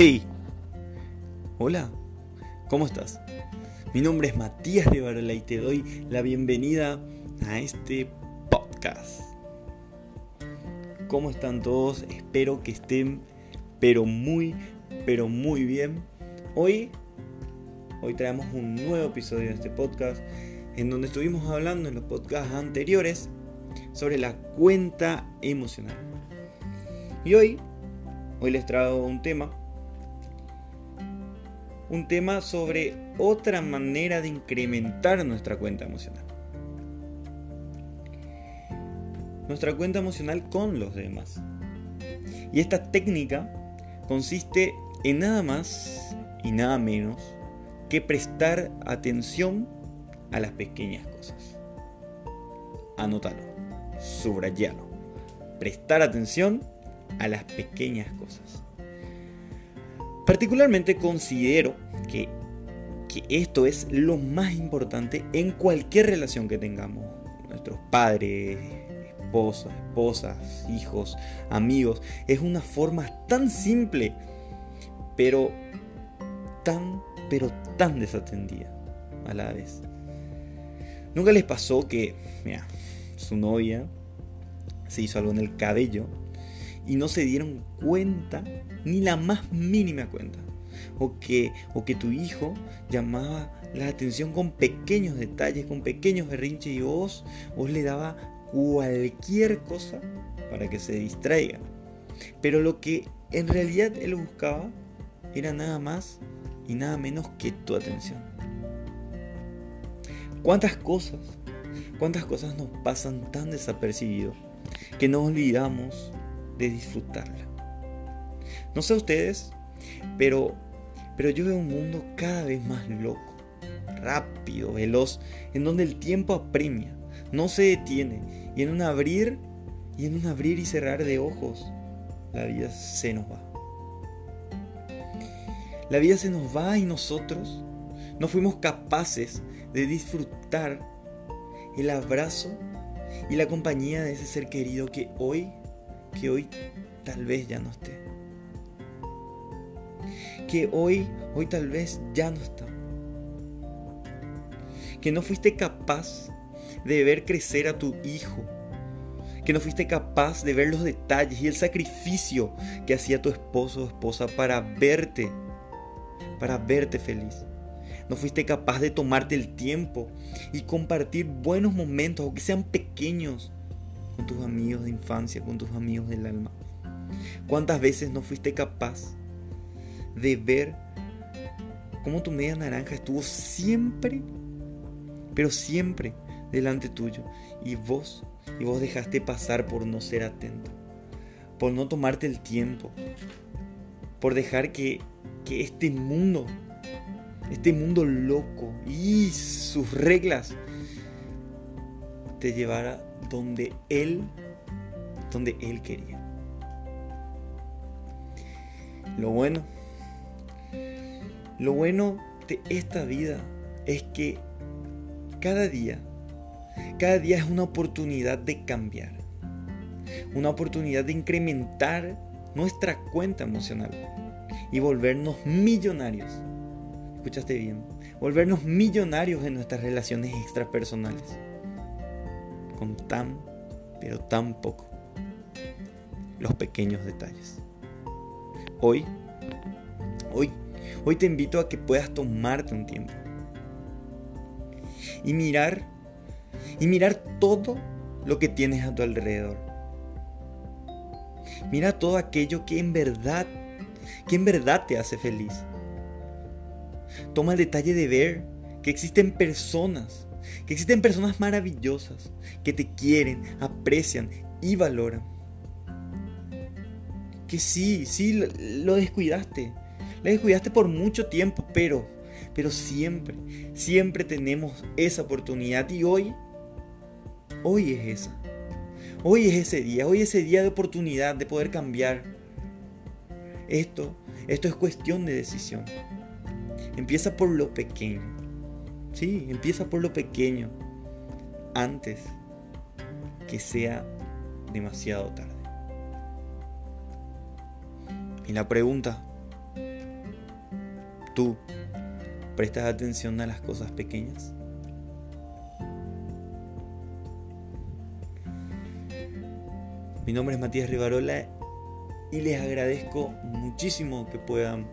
Hey, hola, ¿cómo estás? Mi nombre es Matías de Barola y te doy la bienvenida a este podcast. ¿Cómo están todos? Espero que estén, pero muy, pero muy bien. Hoy, hoy traemos un nuevo episodio de este podcast en donde estuvimos hablando en los podcasts anteriores sobre la cuenta emocional. Y hoy, hoy les traigo un tema un tema sobre otra manera de incrementar nuestra cuenta emocional. Nuestra cuenta emocional con los demás. Y esta técnica consiste en nada más y nada menos que prestar atención a las pequeñas cosas. Anótalo, subrayalo. Prestar atención a las pequeñas cosas. Particularmente considero que, esto es lo más importante en cualquier relación que tengamos. Nuestros padres, esposas, esposas, hijos, amigos. Es una forma tan simple, pero tan, pero tan desatendida a la vez. ¿Nunca les pasó que, su novia se hizo algo en el cabello y no se dieron cuenta, ni la más mínima cuenta. O que, o que tu hijo llamaba la atención con pequeños detalles, con pequeños berrinches y vos, vos le daba cualquier cosa para que se distraiga. Pero lo que en realidad él buscaba era nada más y nada menos que tu atención. ¿Cuántas cosas, cuántas cosas nos pasan tan desapercibidos que nos olvidamos de disfrutarla. No sé ustedes, pero, pero yo veo un mundo cada vez más loco, rápido, veloz, en donde el tiempo apremia, no se detiene, y en un abrir y en un abrir y cerrar de ojos, la vida se nos va. La vida se nos va y nosotros no fuimos capaces de disfrutar el abrazo y la compañía de ese ser querido que hoy que hoy tal vez ya no esté. Que hoy, hoy tal vez ya no está. Que no fuiste capaz de ver crecer a tu hijo. Que no fuiste capaz de ver los detalles y el sacrificio que hacía tu esposo o esposa para verte, para verte feliz. No fuiste capaz de tomarte el tiempo y compartir buenos momentos, aunque sean pequeños, con tus amigos de infancia, con tus amigos del alma? ¿Cuántas veces no fuiste capaz de ver cómo tu media naranja estuvo siempre, pero siempre delante tuyo y vos, y vos dejaste pasar por no ser atento, por no tomarte el tiempo, por dejar que, que este mundo, este mundo loco y sus reglas te llevara donde Él, donde Él quería. Lo bueno, lo bueno de esta vida es que cada día, cada día es una oportunidad de cambiar, una oportunidad de incrementar nuestra cuenta emocional y volvernos millonarios. Escuchaste bien, volvernos millonarios en nuestras relaciones extrapersonales con tan, pero tan poco. Los pequeños detalles. Hoy, hoy, hoy te invito a que puedas tomarte un tiempo y mirar, y mirar todo lo que tienes a tu alrededor. Mira todo aquello que en verdad, que en verdad te hace feliz. Toma el detalle de ver que existen personas que existen personas maravillosas que te quieren, aprecian y valoran. Que sí, sí, lo descuidaste. Lo descuidaste por mucho tiempo, pero, pero siempre, siempre tenemos esa oportunidad y hoy, hoy es esa. Hoy es ese día, hoy es ese día de oportunidad de poder cambiar. Esto, esto es cuestión de decisión. Empieza por lo pequeño. Sí, empieza por lo pequeño antes que sea demasiado tarde. Y la pregunta, tú prestas atención a las cosas pequeñas. Mi nombre es Matías Rivarola y les agradezco muchísimo que puedan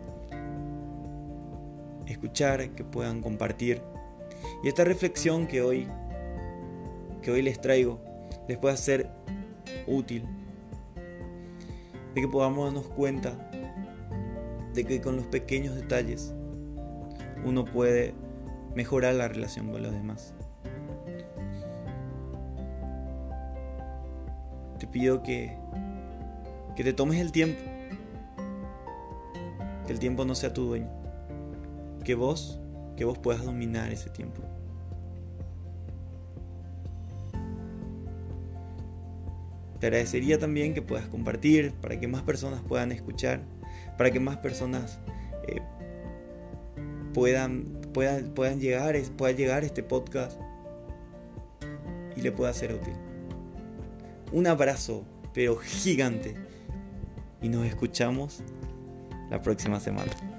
escuchar, que puedan compartir. Y esta reflexión que hoy que hoy les traigo les pueda ser útil. De que podamos darnos cuenta de que con los pequeños detalles uno puede mejorar la relación con los demás. Te pido que, que te tomes el tiempo, que el tiempo no sea tu dueño, que vos, que vos puedas dominar ese tiempo. Te agradecería también que puedas compartir para que más personas puedan escuchar, para que más personas eh, puedan, puedan, puedan llegar, pueda llegar este podcast y le pueda ser útil. Un abrazo, pero gigante. Y nos escuchamos la próxima semana.